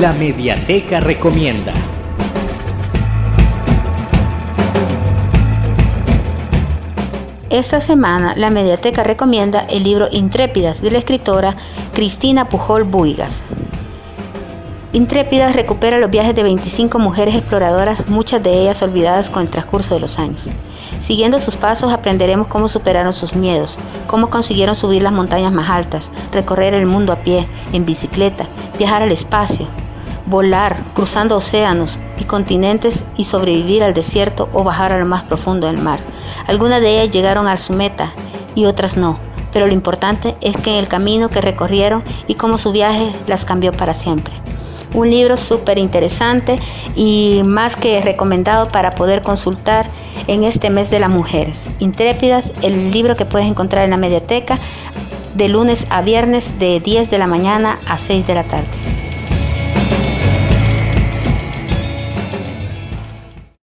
La Mediateca Recomienda. Esta semana la Mediateca recomienda el libro Intrépidas de la escritora Cristina Pujol Buigas. Intrépidas recupera los viajes de 25 mujeres exploradoras, muchas de ellas olvidadas con el transcurso de los años. Siguiendo sus pasos aprenderemos cómo superaron sus miedos, cómo consiguieron subir las montañas más altas, recorrer el mundo a pie, en bicicleta, viajar al espacio, volar, cruzando océanos y continentes y sobrevivir al desierto o bajar a lo más profundo del mar. Algunas de ellas llegaron a su meta y otras no, pero lo importante es que en el camino que recorrieron y cómo su viaje las cambió para siempre. Un libro súper interesante y más que recomendado para poder consultar en este mes de las mujeres. Intrépidas, el libro que puedes encontrar en la mediateca de lunes a viernes de 10 de la mañana a 6 de la tarde.